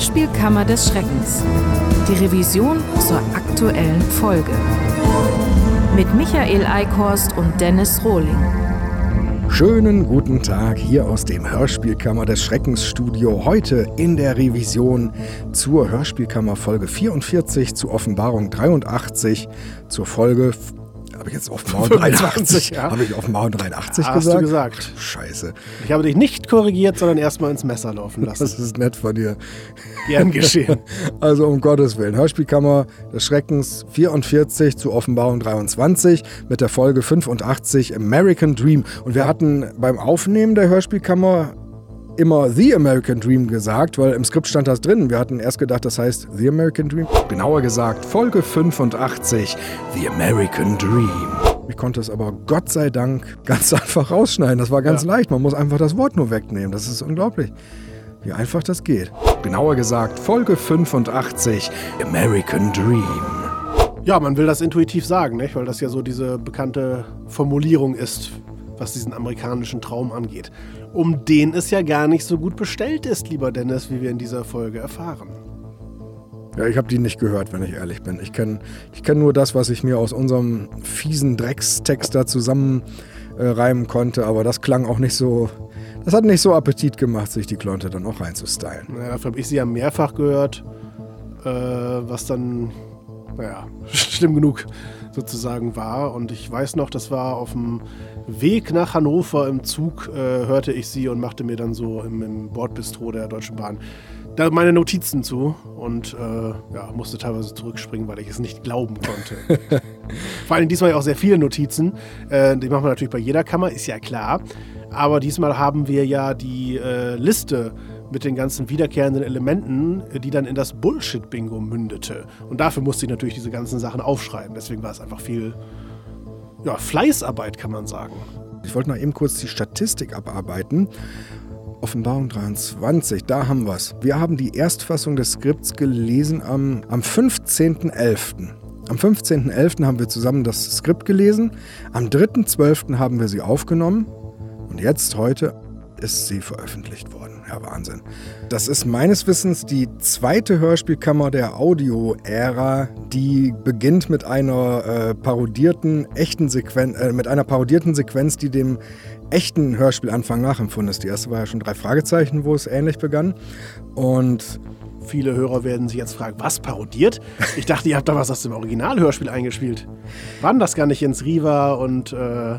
Hörspielkammer des Schreckens. Die Revision zur aktuellen Folge. Mit Michael Eickhorst und Dennis Rohling. Schönen guten Tag hier aus dem Hörspielkammer des Schreckens Studio. Heute in der Revision zur Hörspielkammer Folge 44, zur Offenbarung 83, zur Folge habe ich jetzt auf Mauer 83? Ja. Habe ich auf Mauer 83 ja, gesagt? Hast du gesagt. Scheiße. Ich habe dich nicht korrigiert, sondern erstmal ins Messer laufen lassen. Das ist nett von dir. Gern geschehen. Also um Gottes Willen. Hörspielkammer des Schreckens 44 zu Offenbarung 23 mit der Folge 85 American Dream. Und wir hatten beim Aufnehmen der Hörspielkammer immer The American Dream gesagt, weil im Skript stand das drin. Wir hatten erst gedacht, das heißt The American Dream. Genauer gesagt, Folge 85, The American Dream. Ich konnte es aber Gott sei Dank ganz einfach rausschneiden. Das war ganz ja. leicht. Man muss einfach das Wort nur wegnehmen. Das ist unglaublich, wie einfach das geht. Genauer gesagt, Folge 85, American Dream. Ja, man will das intuitiv sagen, nicht? weil das ja so diese bekannte Formulierung ist, was diesen amerikanischen Traum angeht um den es ja gar nicht so gut bestellt ist, lieber Dennis, wie wir in dieser Folge erfahren. Ja, ich habe die nicht gehört, wenn ich ehrlich bin. Ich kenne ich kenn nur das, was ich mir aus unserem fiesen Dreckstext da zusammenreimen äh, konnte, aber das klang auch nicht so. Das hat nicht so Appetit gemacht, sich die Klonte dann auch reinzustylen. Naja, dafür habe ich sie ja mehrfach gehört, äh, was dann, naja, schlimm genug sozusagen war. Und ich weiß noch, das war auf dem Weg nach Hannover im Zug, äh, hörte ich sie und machte mir dann so im, im Bordbistro der Deutschen Bahn da meine Notizen zu und äh, ja, musste teilweise zurückspringen, weil ich es nicht glauben konnte. Vor allem diesmal auch sehr viele Notizen. Äh, die machen wir natürlich bei jeder Kammer, ist ja klar. Aber diesmal haben wir ja die äh, Liste mit den ganzen wiederkehrenden Elementen, die dann in das Bullshit-Bingo mündete. Und dafür musste ich natürlich diese ganzen Sachen aufschreiben. Deswegen war es einfach viel ja, Fleißarbeit, kann man sagen. Ich wollte noch eben kurz die Statistik abarbeiten. Offenbarung 23, da haben wir es. Wir haben die Erstfassung des Skripts gelesen am, am 15.11. Am 15.11. haben wir zusammen das Skript gelesen. Am 3.12. haben wir sie aufgenommen. Und jetzt, heute, ist sie veröffentlicht worden. Ja, Wahnsinn. Das ist meines Wissens die zweite Hörspielkammer der Audio-Ära, die beginnt mit einer äh, parodierten, echten Sequenz, äh, mit einer parodierten Sequenz, die dem echten Hörspielanfang nachempfunden ist. Die erste war ja schon drei Fragezeichen, wo es ähnlich begann. Und Viele Hörer werden sich jetzt fragen, was parodiert? Ich dachte, ihr habt da was aus dem Originalhörspiel eingespielt. Waren das gar nicht Jens Riva und äh,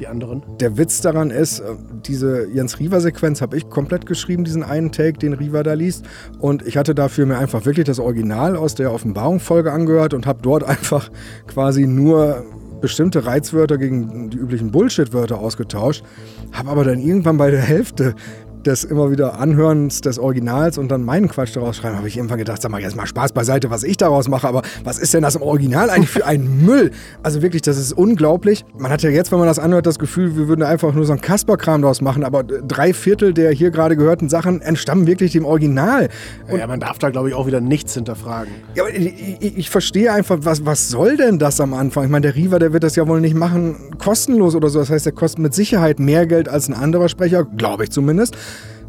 die anderen? Der Witz daran ist, äh, diese Jens Riva-Sequenz habe ich komplett geschrieben, diesen einen Take, den Riva da liest. Und ich hatte dafür mir einfach wirklich das Original aus der Offenbarung-Folge angehört und habe dort einfach quasi nur bestimmte Reizwörter gegen die üblichen Bullshit-Wörter ausgetauscht, habe aber dann irgendwann bei der Hälfte des immer wieder Anhörens des Originals und dann meinen Quatsch daraus schreiben, habe ich irgendwann gedacht, sag mal, jetzt mal Spaß beiseite, was ich daraus mache, aber was ist denn das im Original eigentlich für ein Müll? Also wirklich, das ist unglaublich. Man hat ja jetzt, wenn man das anhört, das Gefühl, wir würden einfach nur so einen Kasperkram daraus machen, aber drei Viertel der hier gerade gehörten Sachen entstammen wirklich dem Original. Und ja, man darf da, glaube ich, auch wieder nichts hinterfragen. Ja, aber ich, ich, ich verstehe einfach, was, was soll denn das am Anfang? Ich meine, der Riva, der wird das ja wohl nicht machen, kostenlos oder so. Das heißt, der kostet mit Sicherheit mehr Geld als ein anderer Sprecher, glaube ich zumindest.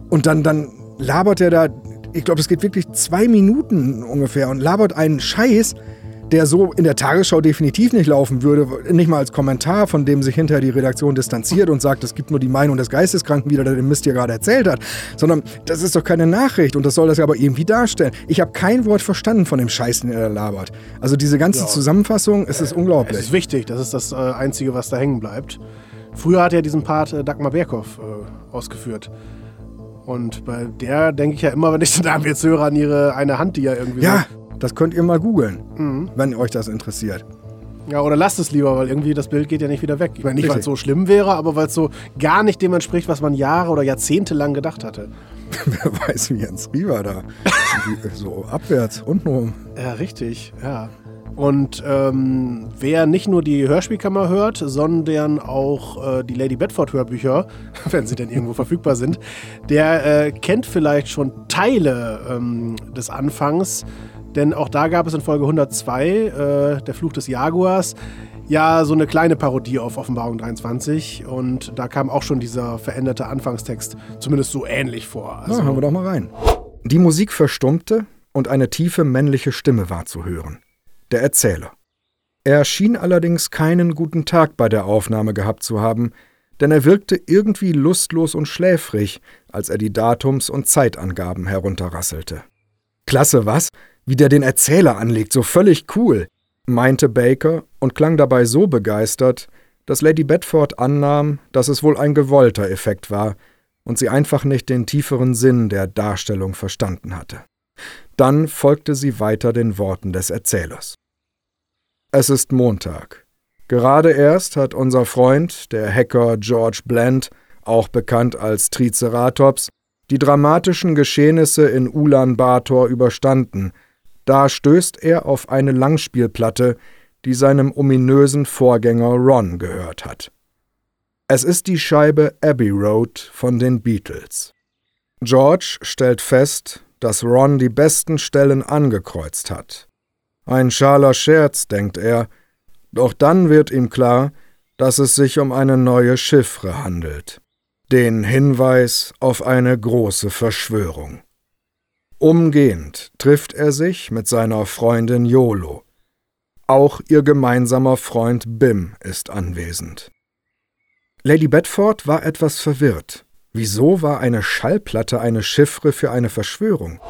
Und dann, dann labert er da, ich glaube, es geht wirklich zwei Minuten ungefähr und labert einen Scheiß, der so in der Tagesschau definitiv nicht laufen würde, nicht mal als Kommentar, von dem sich hinterher die Redaktion distanziert und sagt, es gibt nur die Meinung des Geisteskranken wieder, der den Mist hier gerade erzählt hat, sondern das ist doch keine Nachricht und das soll das ja aber irgendwie darstellen. Ich habe kein Wort verstanden von dem Scheiß, den er da labert. Also diese ganze ja. Zusammenfassung, es ist unglaublich. Es ist wichtig, das ist das äh, Einzige, was da hängen bleibt. Früher hat er diesen Part äh, Dagmar Berghoff äh, ausgeführt. Und bei der denke ich ja immer, wenn ich den Namen jetzt höre, an ihre eine Hand, die ja irgendwie. Ja, so das könnt ihr mal googeln, mhm. wenn euch das interessiert. Ja, oder lasst es lieber, weil irgendwie das Bild geht ja nicht wieder weg. Ich meine, nicht, weil es so schlimm wäre, aber weil es so gar nicht dem entspricht, was man Jahre oder Jahrzehnte lang gedacht hatte. Wer weiß, wie Jens Rieber da so abwärts, untenrum. Ja, richtig, ja. Und ähm, wer nicht nur die Hörspielkammer hört, sondern auch äh, die Lady Bedford Hörbücher, wenn sie denn irgendwo verfügbar sind, der äh, kennt vielleicht schon Teile ähm, des Anfangs. Denn auch da gab es in Folge 102, äh, Der Fluch des Jaguars, ja so eine kleine Parodie auf Offenbarung 23. Und da kam auch schon dieser veränderte Anfangstext zumindest so ähnlich vor. Also, Na, hören wir doch mal rein. Die Musik verstummte und eine tiefe männliche Stimme war zu hören. Der Erzähler. Er schien allerdings keinen guten Tag bei der Aufnahme gehabt zu haben, denn er wirkte irgendwie lustlos und schläfrig, als er die Datums- und Zeitangaben herunterrasselte. Klasse, was? Wie der den Erzähler anlegt, so völlig cool, meinte Baker und klang dabei so begeistert, dass Lady Bedford annahm, dass es wohl ein gewollter Effekt war und sie einfach nicht den tieferen Sinn der Darstellung verstanden hatte. Dann folgte sie weiter den Worten des Erzählers. Es ist Montag. Gerade erst hat unser Freund, der Hacker George Bland, auch bekannt als Triceratops, die dramatischen Geschehnisse in Ulaanbaatar überstanden. Da stößt er auf eine Langspielplatte, die seinem ominösen Vorgänger Ron gehört hat. Es ist die Scheibe Abbey Road von den Beatles. George stellt fest, dass Ron die besten Stellen angekreuzt hat. Ein schaler Scherz, denkt er, doch dann wird ihm klar, dass es sich um eine neue Chiffre handelt. Den Hinweis auf eine große Verschwörung. Umgehend trifft er sich mit seiner Freundin Yolo. Auch ihr gemeinsamer Freund Bim ist anwesend. Lady Bedford war etwas verwirrt. Wieso war eine Schallplatte eine Chiffre für eine Verschwörung?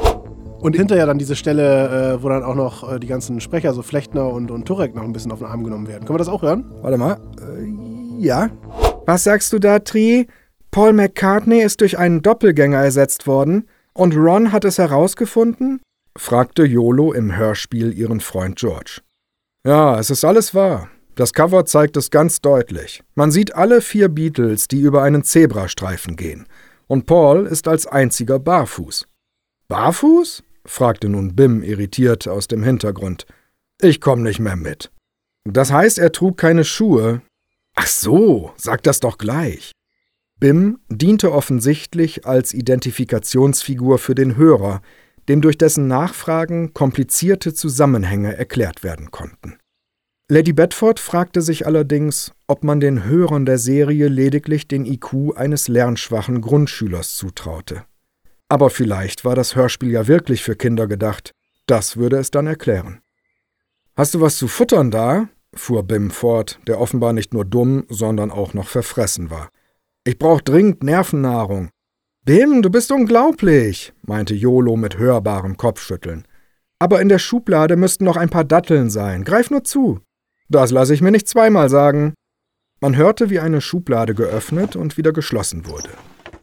Und hinterher dann diese Stelle, äh, wo dann auch noch äh, die ganzen Sprecher, so Flechtner und, und Turek, noch ein bisschen auf den Arm genommen werden. Können wir das auch hören? Warte mal. Äh, ja. Was sagst du da, Tri? Paul McCartney ist durch einen Doppelgänger ersetzt worden und Ron hat es herausgefunden? fragte Yolo im Hörspiel ihren Freund George. Ja, es ist alles wahr. Das Cover zeigt es ganz deutlich. Man sieht alle vier Beatles, die über einen Zebrastreifen gehen. Und Paul ist als einziger barfuß. Barfuß? Fragte nun Bim irritiert aus dem Hintergrund. Ich komm nicht mehr mit. Das heißt, er trug keine Schuhe. Ach so, sag das doch gleich. Bim diente offensichtlich als Identifikationsfigur für den Hörer, dem durch dessen Nachfragen komplizierte Zusammenhänge erklärt werden konnten. Lady Bedford fragte sich allerdings, ob man den Hörern der Serie lediglich den IQ eines lernschwachen Grundschülers zutraute. Aber vielleicht war das Hörspiel ja wirklich für Kinder gedacht. Das würde es dann erklären. Hast du was zu futtern da? fuhr Bim fort, der offenbar nicht nur dumm, sondern auch noch verfressen war. Ich brauch dringend Nervennahrung. Bim, du bist unglaublich, meinte Jolo mit hörbarem Kopfschütteln. Aber in der Schublade müssten noch ein paar Datteln sein. Greif nur zu. Das lasse ich mir nicht zweimal sagen. Man hörte, wie eine Schublade geöffnet und wieder geschlossen wurde.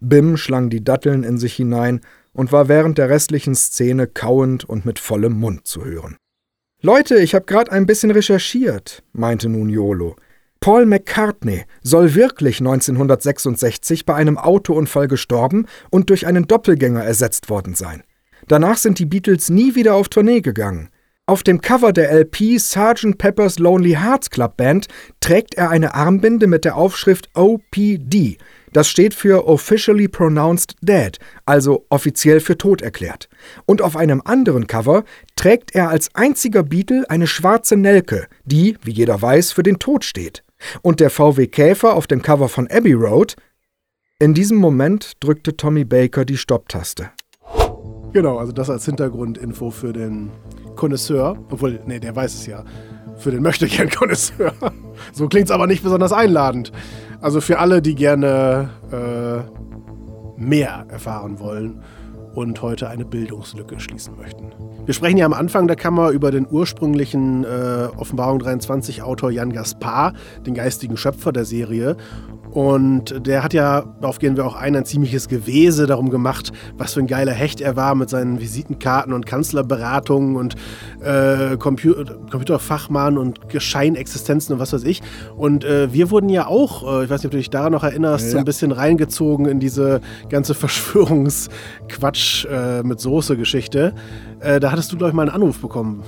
Bim schlang die Datteln in sich hinein und war während der restlichen Szene kauend und mit vollem Mund zu hören. Leute, ich habe gerade ein bisschen recherchiert, meinte nun Jolo. Paul McCartney soll wirklich 1966 bei einem Autounfall gestorben und durch einen Doppelgänger ersetzt worden sein. Danach sind die Beatles nie wieder auf Tournee gegangen. Auf dem Cover der LP Sgt. Pepper's Lonely Hearts Club Band trägt er eine Armbinde mit der Aufschrift OPD, das steht für Officially Pronounced Dead, also offiziell für tot erklärt. Und auf einem anderen Cover trägt er als einziger Beatle eine schwarze Nelke, die, wie jeder weiß, für den Tod steht. Und der VW Käfer auf dem Cover von Abbey Road. In diesem Moment drückte Tommy Baker die Stopptaste. Genau, also das als Hintergrundinfo für den Connoisseur. Obwohl, nee, der weiß es ja. Für den möchte gern Connoisseur. So klingt es aber nicht besonders einladend. Also für alle, die gerne äh, mehr erfahren wollen und heute eine Bildungslücke schließen möchten. Wir sprechen ja am Anfang der Kammer über den ursprünglichen äh, Offenbarung 23 Autor Jan Gaspar, den geistigen Schöpfer der Serie. Und der hat ja, darauf gehen wir auch ein, ein ziemliches Gewese darum gemacht, was für ein geiler Hecht er war mit seinen Visitenkarten und Kanzlerberatungen und äh, Compu Computerfachmann und Scheinexistenzen und was weiß ich. Und äh, wir wurden ja auch, äh, ich weiß nicht, ob du dich daran noch erinnerst, ja. so ein bisschen reingezogen in diese ganze Verschwörungsquatsch äh, mit Soße-Geschichte. Äh, da hattest du, glaube ich, mal einen Anruf bekommen.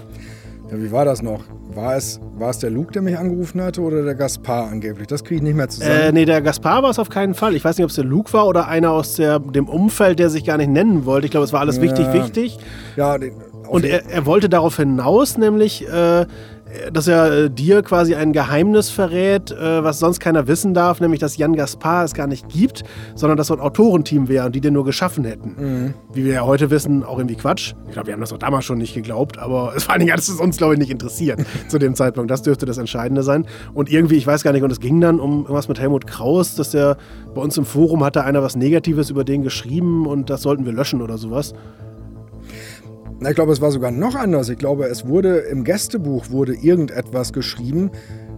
Ja, wie war das noch? War es, war es der Luke, der mich angerufen hatte oder der Gaspar angeblich? Das kriege ich nicht mehr zusammen. Äh, nee, der Gaspar war es auf keinen Fall. Ich weiß nicht, ob es der Luke war oder einer aus der, dem Umfeld, der sich gar nicht nennen wollte. Ich glaube, es war alles ja. wichtig, wichtig. Ja, den, und er, er, wollte darauf hinaus, nämlich, äh, dass er äh, dir quasi ein Geheimnis verrät, äh, was sonst keiner wissen darf, nämlich dass Jan Gaspar es gar nicht gibt, sondern dass so ein Autorenteam wäre und die den nur geschaffen hätten. Mhm. Wie wir ja heute wissen, auch irgendwie Quatsch. Ich glaube, wir haben das auch damals schon nicht geglaubt, aber es war allen Dingen hat es uns, glaube ich, nicht interessiert zu dem Zeitpunkt. Das dürfte das Entscheidende sein. Und irgendwie, ich weiß gar nicht, und es ging dann um irgendwas mit Helmut Kraus, dass der bei uns im Forum hatte einer was Negatives über den geschrieben und das sollten wir löschen oder sowas. Ich glaube, es war sogar noch anders. Ich glaube, es wurde im Gästebuch wurde irgendetwas geschrieben,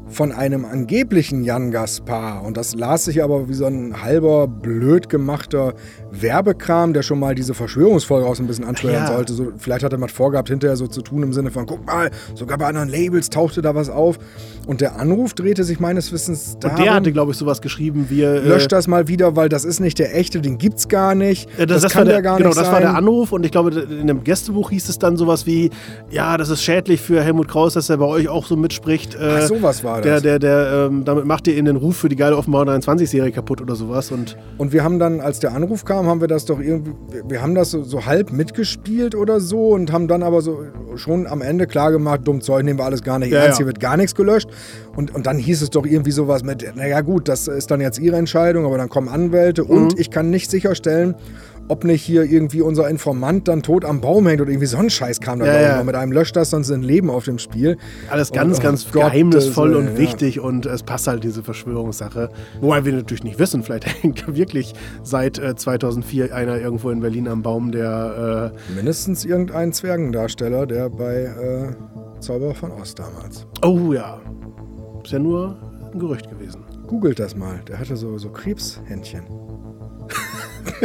von einem angeblichen Jan Gaspar. Und das las sich aber wie so ein halber, blöd gemachter Werbekram, der schon mal diese Verschwörungsfolge auch so ein bisschen ansteuern ja. sollte. So, vielleicht hat er mal vorgehabt, hinterher so zu tun im Sinne von, guck mal, sogar bei anderen Labels tauchte da was auf. Und der Anruf drehte sich meines Wissens darum... Und der hatte, glaube ich, sowas geschrieben wie... Äh, löscht das mal wieder, weil das ist nicht der echte, den gibt's gar nicht. Äh, das, das, kann der, gar genau, nicht. Genau, das war der Anruf. Und ich glaube, in dem Gästebuch hieß es dann sowas wie, ja, das ist schädlich für Helmut Kraus, dass er bei euch auch so mitspricht. Äh, Ach, sowas war der, der, der, ähm, damit macht ihr in den Ruf für die geile Offenbauer 23-Serie kaputt oder sowas. Und, und wir haben dann, als der Anruf kam, haben wir das doch irgendwie, wir haben das so, so halb mitgespielt oder so und haben dann aber so schon am Ende klar gemacht, dumm Zeug nehmen wir alles gar nicht ja, ernst, hier wird gar nichts gelöscht. Und, und dann hieß es doch irgendwie sowas mit, naja gut, das ist dann jetzt ihre Entscheidung, aber dann kommen Anwälte mhm. und ich kann nicht sicherstellen, ob nicht hier irgendwie unser Informant dann tot am Baum hängt oder irgendwie so ein Scheiß kam da ja, ja. Mit einem löscht das, sonst ein Leben auf dem Spiel. Alles ganz, und, oh ganz Gott, geheimnisvoll und ja. wichtig und es passt halt diese Verschwörungssache. Wobei wir natürlich nicht wissen, vielleicht hängt wirklich seit äh, 2004 einer irgendwo in Berlin am Baum, der... Äh Mindestens irgendein Zwergendarsteller, der bei äh, Zauber von Ost damals. Oh ja. Ist ja nur ein Gerücht gewesen. Googelt das mal. Der hatte so, so Krebshändchen.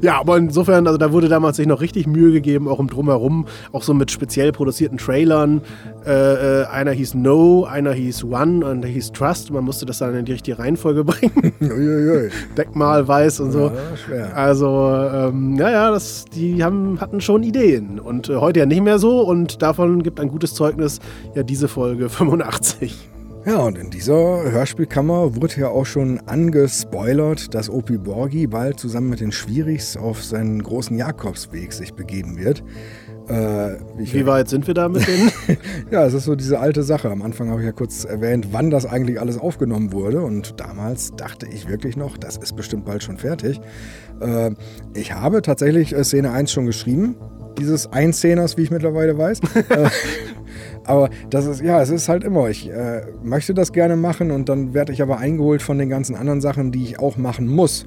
Ja, aber insofern, also da wurde damals sich noch richtig Mühe gegeben, auch im Drumherum, auch so mit speziell produzierten Trailern. Äh, äh, einer hieß No, einer hieß One und der hieß Trust. Man musste das dann in die richtige Reihenfolge bringen. Uiuiui. Deckmal, weiß und so. Ja. Also, ähm, ja, ja, das, die haben, hatten schon Ideen. Und äh, heute ja nicht mehr so und davon gibt ein gutes Zeugnis ja diese Folge 85. Ja, und in dieser Hörspielkammer wurde ja auch schon angespoilert, dass Opi Borgi bald zusammen mit den Schwierigs auf seinen großen Jakobsweg sich begeben wird. Äh, wie, wie weit sind wir da mit denen? ja, es ist so diese alte Sache. Am Anfang habe ich ja kurz erwähnt, wann das eigentlich alles aufgenommen wurde. Und damals dachte ich wirklich noch, das ist bestimmt bald schon fertig. Äh, ich habe tatsächlich äh, Szene 1 schon geschrieben. Dieses Einszeners, wie ich mittlerweile weiß. Aber das ist, ja, es ist halt immer, ich äh, möchte das gerne machen und dann werde ich aber eingeholt von den ganzen anderen Sachen, die ich auch machen muss.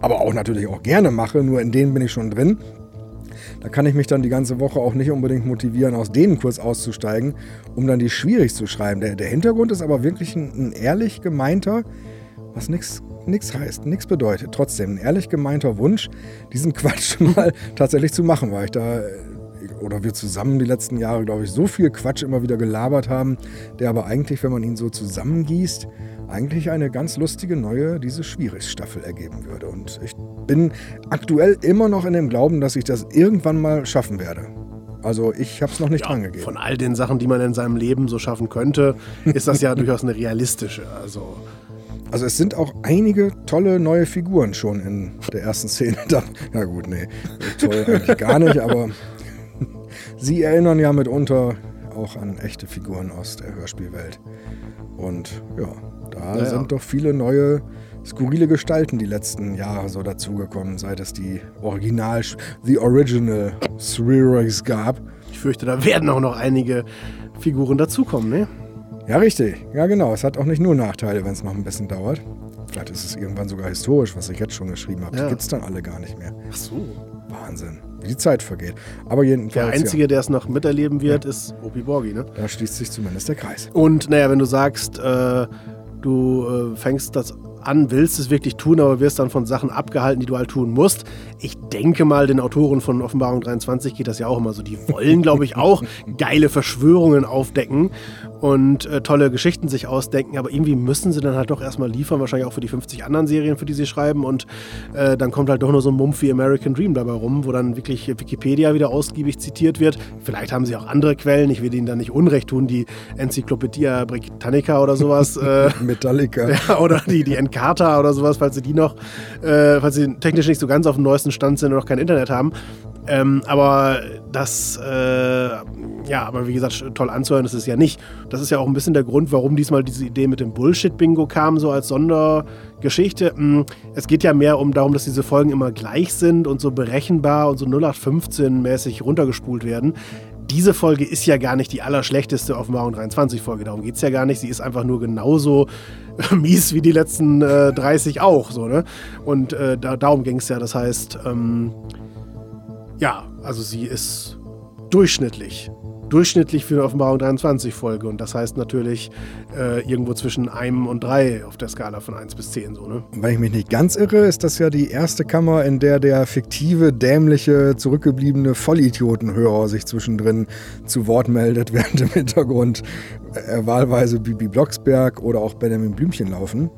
Aber auch natürlich auch gerne mache, nur in denen bin ich schon drin. Da kann ich mich dann die ganze Woche auch nicht unbedingt motivieren, aus denen kurz auszusteigen, um dann die schwierig zu schreiben. Der, der Hintergrund ist aber wirklich ein, ein ehrlich gemeinter, was nichts nichts heißt, nichts bedeutet. Trotzdem ein ehrlich gemeinter Wunsch, diesen Quatsch mal tatsächlich zu machen, weil ich da oder wir zusammen die letzten Jahre, glaube ich, so viel Quatsch immer wieder gelabert haben, der aber eigentlich, wenn man ihn so zusammengießt, eigentlich eine ganz lustige neue, diese Schwierigstaffel ergeben würde. Und ich bin aktuell immer noch in dem Glauben, dass ich das irgendwann mal schaffen werde. Also ich habe es noch nicht ja, dran gegeben. Von all den Sachen, die man in seinem Leben so schaffen könnte, ist das ja durchaus eine realistische. Also also es sind auch einige tolle neue Figuren schon in der ersten Szene. Ja gut, nee, toll eigentlich gar nicht, aber Sie erinnern ja mitunter auch an echte Figuren aus der Hörspielwelt. Und ja, da ja, sind doch viele neue, skurrile Gestalten die letzten Jahre so dazugekommen, seit es die Original, The Original Spheroids gab. Ich fürchte, da werden auch noch einige Figuren dazukommen, ne? Ja, richtig. Ja, genau. Es hat auch nicht nur Nachteile, wenn es noch ein bisschen dauert. Vielleicht ist es irgendwann sogar historisch, was ich jetzt schon geschrieben habe. Ja. Die gibt es dann alle gar nicht mehr. Ach so. Wahnsinn wie die Zeit vergeht. Aber jedenfalls. Der Einzige, ja. der es noch miterleben wird, ja. ist Opi Borgi, ne? Da schließt sich zumindest der Kreis. Und naja, wenn du sagst, äh, du äh, fängst das an, willst es wirklich tun, aber wirst dann von Sachen abgehalten, die du halt tun musst. Ich denke mal, den Autoren von Offenbarung 23 geht das ja auch immer so. Die wollen, glaube ich, auch geile Verschwörungen aufdecken und äh, tolle Geschichten sich ausdenken, aber irgendwie müssen sie dann halt doch erstmal liefern, wahrscheinlich auch für die 50 anderen Serien, für die sie schreiben und äh, dann kommt halt doch nur so ein Mumpf wie American Dream dabei rum, wo dann wirklich Wikipedia wieder ausgiebig zitiert wird. Vielleicht haben sie auch andere Quellen, ich will ihnen da nicht Unrecht tun, die Enzyklopädie Britannica oder sowas. Äh, Metallica. Ja, oder die, die Encarta oder sowas, falls sie die noch, äh, falls sie technisch nicht so ganz auf dem neuesten Stand sind und noch kein Internet haben. Ähm, aber das, äh, ja, aber wie gesagt, toll anzuhören ist es ja nicht. Das ist ja auch ein bisschen der Grund, warum diesmal diese Idee mit dem Bullshit-Bingo kam, so als Sondergeschichte. Hm, es geht ja mehr um darum, dass diese Folgen immer gleich sind und so berechenbar und so 0815-mäßig runtergespult werden diese Folge ist ja gar nicht die allerschlechteste Offenbarung 23 Folge. Darum geht es ja gar nicht. Sie ist einfach nur genauso mies wie die letzten äh, 30 auch. So, ne? Und äh, da, darum ging es ja. Das heißt, ähm, ja, also sie ist durchschnittlich durchschnittlich für eine Offenbarung 23 Folge. Und das heißt natürlich äh, irgendwo zwischen einem und drei auf der Skala von 1 bis 10. So, ne? Wenn ich mich nicht ganz irre, ist das ja die erste Kammer, in der der fiktive, dämliche, zurückgebliebene Vollidiotenhörer sich zwischendrin zu Wort meldet, während im Hintergrund äh, wahlweise Bibi Blocksberg oder auch Benjamin Blümchen laufen.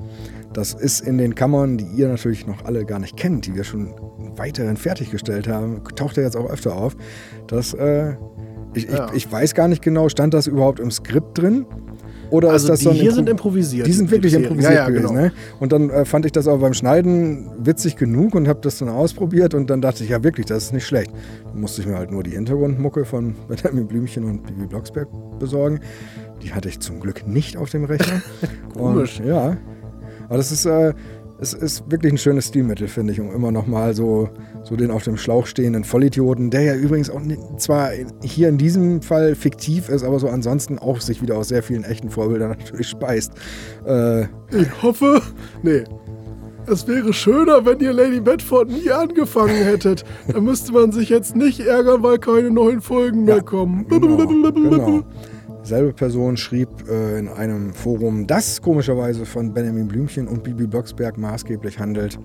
Das ist in den Kammern, die ihr natürlich noch alle gar nicht kennt, die wir schon weiterhin fertiggestellt haben, taucht er jetzt auch öfter auf. Das äh, ich, ja. ich, ich, weiß gar nicht genau, stand das überhaupt im Skript drin? Oder also ist das die so hier sind improvisiert. Die sind wirklich die improvisiert ja, ja, gewesen. genau. Ne? Und dann äh, fand ich das auch beim Schneiden witzig genug und habe das dann ausprobiert und dann dachte ich, ja wirklich, das ist nicht schlecht. Dann musste ich mir halt nur die Hintergrundmucke von Benjamin Blümchen und Bibi Blocksberg besorgen. Die hatte ich zum Glück nicht auf dem Rechner. Komisch. Und, ja. Aber das ist, äh, es ist wirklich ein schönes Stilmittel, finde ich, um immer noch mal so, so den auf dem Schlauch stehenden Vollidioten, der ja übrigens auch zwar hier in diesem Fall fiktiv ist, aber so ansonsten auch sich wieder aus sehr vielen echten Vorbildern natürlich speist. Äh, ich hoffe, nee. Es wäre schöner, wenn ihr Lady Bedford nie angefangen hättet. Da müsste man sich jetzt nicht ärgern, weil keine neuen Folgen mehr kommen. Genau, genau. Selbe Person schrieb äh, in einem Forum, das komischerweise von Benjamin Blümchen und Bibi Blocksberg maßgeblich handelt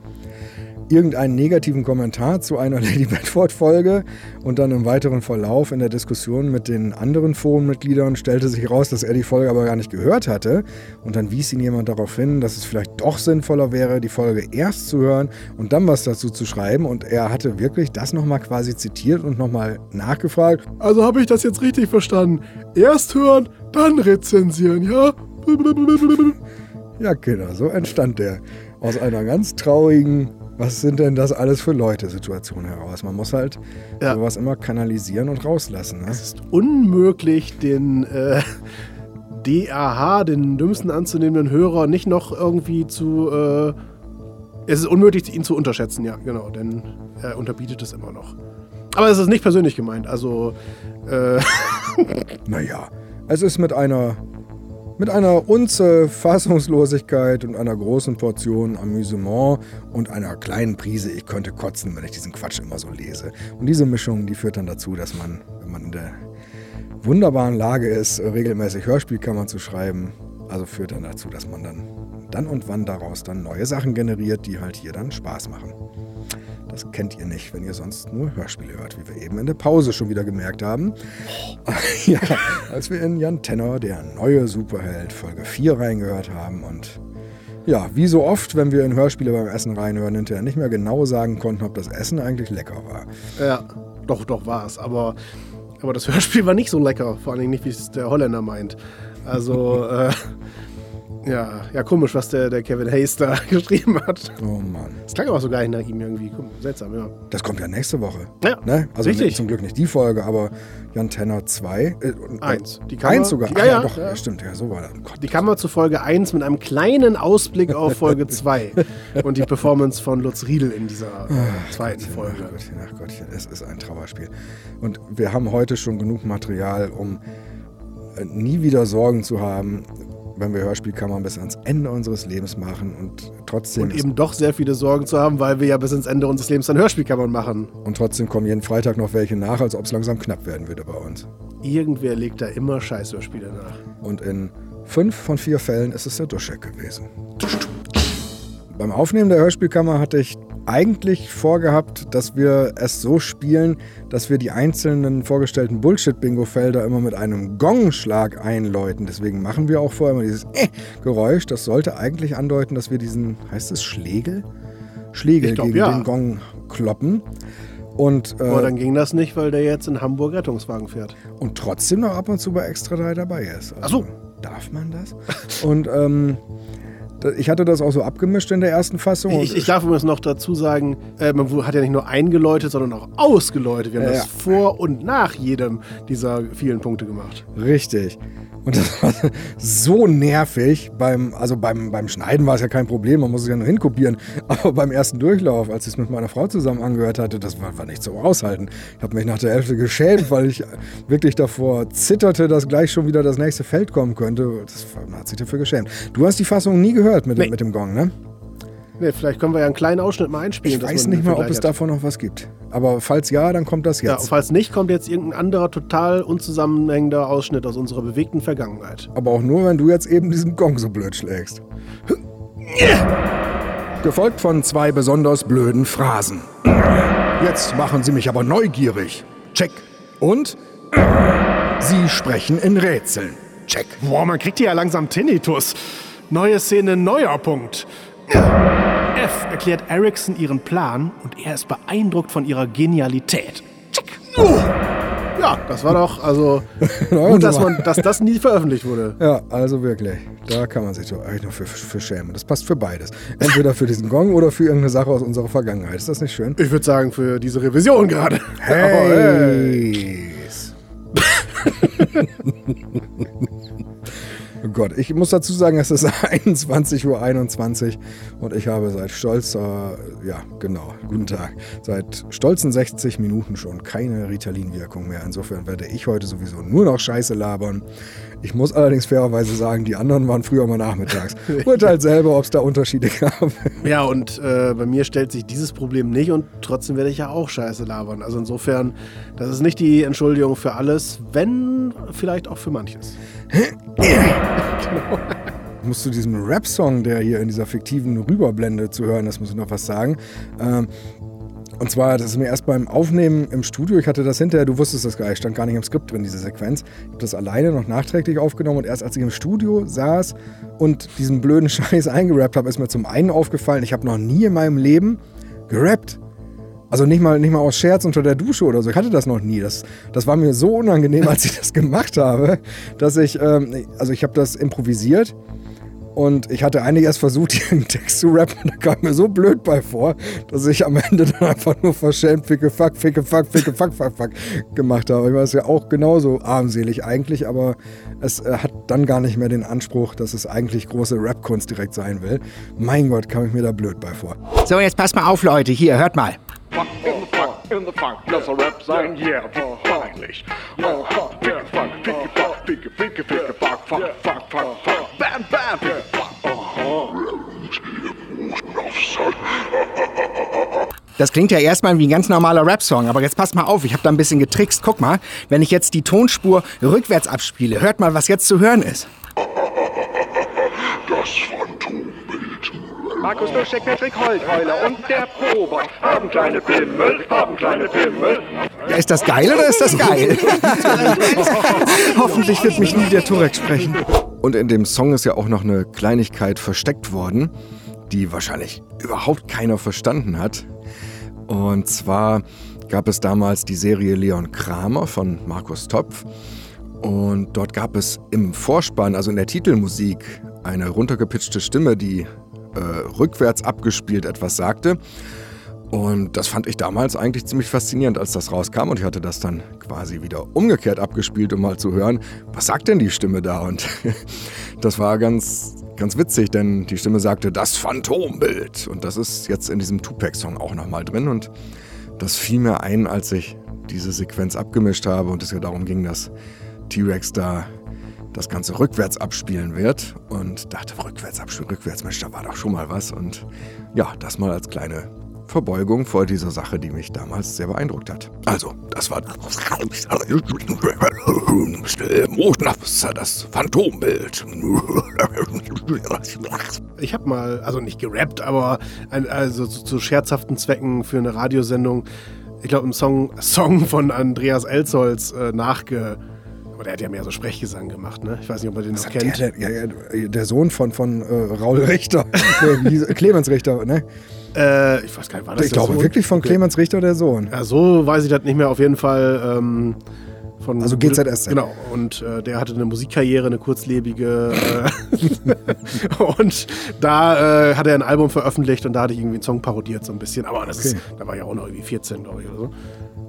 irgendeinen negativen Kommentar zu einer Lady Bedford-Folge und dann im weiteren Verlauf in der Diskussion mit den anderen Forenmitgliedern stellte sich heraus, dass er die Folge aber gar nicht gehört hatte. Und dann wies ihn jemand darauf hin, dass es vielleicht doch sinnvoller wäre, die Folge erst zu hören und dann was dazu zu schreiben. Und er hatte wirklich das nochmal quasi zitiert und nochmal nachgefragt. Also habe ich das jetzt richtig verstanden? Erst hören, dann rezensieren, ja? Ja, Kinder, so entstand der. Aus einer ganz traurigen was sind denn das alles für Leute, Situationen heraus. Man muss halt ja. sowas immer kanalisieren und rauslassen. Ne? Es ist unmöglich, den äh, DAH, den dümmsten anzunehmenden Hörer, nicht noch irgendwie zu. Äh, es ist unmöglich, ihn zu unterschätzen, ja, genau, denn er unterbietet es immer noch. Aber es ist nicht persönlich gemeint, also. Äh naja, es ist mit einer mit einer Unze Fassungslosigkeit und einer großen Portion Amüsement und einer kleinen Prise, ich könnte kotzen, wenn ich diesen Quatsch immer so lese. Und diese Mischung, die führt dann dazu, dass man, wenn man in der wunderbaren Lage ist, regelmäßig Hörspielkammern zu schreiben, also führt dann dazu, dass man dann dann und wann daraus dann neue Sachen generiert, die halt hier dann Spaß machen. Das kennt ihr nicht, wenn ihr sonst nur Hörspiele hört, wie wir eben in der Pause schon wieder gemerkt haben. ja, als wir in Jan Tenner, der neue Superheld, Folge 4 reingehört haben und ja, wie so oft, wenn wir in Hörspiele beim Essen reinhören, hinterher nicht mehr genau sagen konnten, ob das Essen eigentlich lecker war. Ja, doch, doch war es. Aber, aber das Hörspiel war nicht so lecker. Vor allem nicht, wie es der Holländer meint. Also, äh, ja, ja, komisch, was der, der Kevin Hayes da geschrieben hat. Oh Mann. Das klang aber so gar nicht nach ihm irgendwie. Seltsam, ja. Das kommt ja nächste Woche. Ja. Ne? Also richtig. zum Glück nicht die Folge, aber Jan Tenner 2. Äh, eins. Die Kammer, eins sogar. Ja, ja, Ach, doch, ja. stimmt, ja, so war das. Gott. Die Kammer zu Folge 1 mit einem kleinen Ausblick auf Folge 2 und die Performance von Lutz Riedel in dieser äh, zweiten Gottchen, Folge. Ach Gottchen, ach Gottchen, es ist ein Trauerspiel. Und wir haben heute schon genug Material, um äh, nie wieder Sorgen zu haben, wenn wir Hörspielkammern bis ans Ende unseres Lebens machen und trotzdem. Und eben doch sehr viele Sorgen zu haben, weil wir ja bis ins Ende unseres Lebens dann Hörspielkammern machen. Und trotzdem kommen jeden Freitag noch welche nach, als ob es langsam knapp werden würde bei uns. Irgendwer legt da immer Scheißhörspiele nach. Und in fünf von vier Fällen ist es der Duschek gewesen. Beim Aufnehmen der Hörspielkammer hatte ich eigentlich vorgehabt, dass wir es so spielen, dass wir die einzelnen vorgestellten Bullshit-Bingo-Felder immer mit einem Gongschlag einläuten. Deswegen machen wir auch vorher immer dieses äh-Geräusch. Das sollte eigentlich andeuten, dass wir diesen, heißt es Schlegel? Schlegel glaub, gegen ja. den Gong kloppen. Und, äh, Aber dann ging das nicht, weil der jetzt in Hamburg Rettungswagen fährt. und trotzdem noch ab und zu bei Extra 3 dabei ist. Also, Ach so. Darf man das? und ähm, Ich hatte das auch so abgemischt in der ersten Fassung. Ich, ich darf übrigens noch dazu sagen, äh, man hat ja nicht nur eingeläutet, sondern auch ausgeläutet. Wir haben ja, das vor und nach jedem dieser vielen Punkte gemacht. Richtig. Und das war so nervig. Beim, also beim, beim Schneiden war es ja kein Problem, man muss es ja nur hinkopieren. Aber beim ersten Durchlauf, als ich es mit meiner Frau zusammen angehört hatte, das war, war nicht so aushalten. Ich habe mich nach der Hälfte geschämt, weil ich wirklich davor zitterte, dass gleich schon wieder das nächste Feld kommen könnte. Das man hat sich dafür geschämt. Du hast die Fassung nie gehört mit, nee. mit dem Gong, ne? Nee, vielleicht können wir ja einen kleinen Ausschnitt mal einspielen. Ich weiß nicht mal, ob es hat. davon noch was gibt. Aber falls ja, dann kommt das jetzt. Ja, und falls nicht, kommt jetzt irgendein anderer total unzusammenhängender Ausschnitt aus unserer bewegten Vergangenheit. Aber auch nur, wenn du jetzt eben diesen Gong so blöd schlägst. Gefolgt von zwei besonders blöden Phrasen. Jetzt machen Sie mich aber neugierig. Check. Und? Sie sprechen in Rätseln. Check. Boah, man kriegt hier ja langsam Tinnitus. Neue Szene, neuer Punkt. F erklärt Erickson ihren Plan und er ist beeindruckt von ihrer Genialität. Check. Ja, das war doch, also gut, dass, man, dass das nie veröffentlicht wurde. Ja, also wirklich. Da kann man sich doch eigentlich nur für, für schämen. Das passt für beides. Entweder für diesen Gong oder für irgendeine Sache aus unserer Vergangenheit. Ist das nicht schön? Ich würde sagen, für diese Revision gerade. Hey! Gott, ich muss dazu sagen, es ist 21.21 Uhr 21 und ich habe seit stolzer, ja genau, guten Tag, seit stolzen 60 Minuten schon keine Ritalin-Wirkung mehr. Insofern werde ich heute sowieso nur noch Scheiße labern. Ich muss allerdings fairerweise sagen, die anderen waren früher mal nachmittags. Urteilt selber, ob es da Unterschiede gab. Ja, und äh, bei mir stellt sich dieses Problem nicht und trotzdem werde ich ja auch Scheiße labern. Also insofern, das ist nicht die Entschuldigung für alles, wenn vielleicht auch für manches. Genau. Musst du diesem Rap-Song, der hier in dieser fiktiven Rüberblende zu hören ist, muss ich noch was sagen. Ähm, und zwar, das ist mir erst beim Aufnehmen im Studio, ich hatte das hinterher, du wusstest das gar nicht, stand gar nicht im Skript drin, diese Sequenz. Ich habe das alleine noch nachträglich aufgenommen und erst als ich im Studio saß und diesen blöden Scheiß eingerappt habe, ist mir zum einen aufgefallen, ich habe noch nie in meinem Leben gerappt. Also nicht mal, nicht mal aus Scherz unter der Dusche oder so. Ich hatte das noch nie. Das, das war mir so unangenehm, als ich das gemacht habe, dass ich, ähm, also ich habe das improvisiert und ich hatte eigentlich erst versucht, hier einen Text zu rappen. Da kam mir so blöd bei vor, dass ich am Ende dann einfach nur verschämt ficke fuck, ficke fuck, ficke fuck, fuck, fuck gemacht habe. Ich war es ja auch genauso armselig eigentlich, aber es äh, hat dann gar nicht mehr den Anspruch, dass es eigentlich große Rap-Kunst direkt sein will. Mein Gott, kam ich mir da blöd bei vor. So, jetzt passt mal auf, Leute. Hier, hört mal. Fuck in the fuck in the funk, lass Rap sein, yeah, peinlich. Oh, ficke fuck, ficke fuck, ficke, ficke, ficke fuck, fuck, fuck, fuck, fuck, bam, bam, ficke fuck. Das klingt ja erstmal wie ein ganz normaler Rap-Song, aber jetzt passt mal auf, ich habe da ein bisschen getrickst. Guck mal, wenn ich jetzt die Tonspur rückwärts abspiele, hört mal, was jetzt zu hören ist. Das Phantombild. Markus Duschek, Patrick Holtheuler und der Prober haben kleine Pimmel, haben kleine Pimmel. Ja, ist das geil oder ist das geil? Hoffentlich wird mich nie der Turek sprechen. Und in dem Song ist ja auch noch eine Kleinigkeit versteckt worden, die wahrscheinlich überhaupt keiner verstanden hat. Und zwar gab es damals die Serie Leon Kramer von Markus Topf. Und dort gab es im Vorspann, also in der Titelmusik, eine runtergepitchte Stimme, die äh, rückwärts abgespielt etwas sagte. Und das fand ich damals eigentlich ziemlich faszinierend, als das rauskam. Und ich hatte das dann quasi wieder umgekehrt abgespielt, um mal zu hören, was sagt denn die Stimme da? Und das war ganz, ganz witzig, denn die Stimme sagte, das Phantombild. Und das ist jetzt in diesem Tupac-Song auch nochmal drin. Und das fiel mir ein, als ich diese Sequenz abgemischt habe und es ja darum ging, dass T-Rex da das Ganze rückwärts abspielen wird. Und dachte, rückwärts abspielen, rückwärts, Mensch, da war doch schon mal was. Und ja, das mal als kleine Verbeugung vor dieser Sache, die mich damals sehr beeindruckt hat. Also, das war das Phantombild. Ich habe mal, also nicht gerappt, aber ein, also zu, zu, scherzhaften Zwecken für eine Radiosendung, ich glaube, im Song, Song von Andreas Elzholz äh, nachge aber der hat ja mehr so Sprechgesang gemacht, ne? Ich weiß nicht, ob man den Was noch kennt. Der, der, der, Sohn von, von äh, Raul Richter, Clemens Richter, ne? Äh, ich weiß gar nicht, war das Ich glaube Sohn? wirklich von Clemens Richter der Sohn. Ja, so weiß ich das nicht mehr. Auf jeden Fall ähm, Von, Also GZSZ. Genau. Und äh, der hatte eine Musikkarriere, eine kurzlebige. Äh, und da äh, hat er ein Album veröffentlicht und da hatte ich irgendwie einen Song parodiert so ein bisschen. Aber das ist, Okay. da war ich auch noch irgendwie 14, glaube ich, oder so.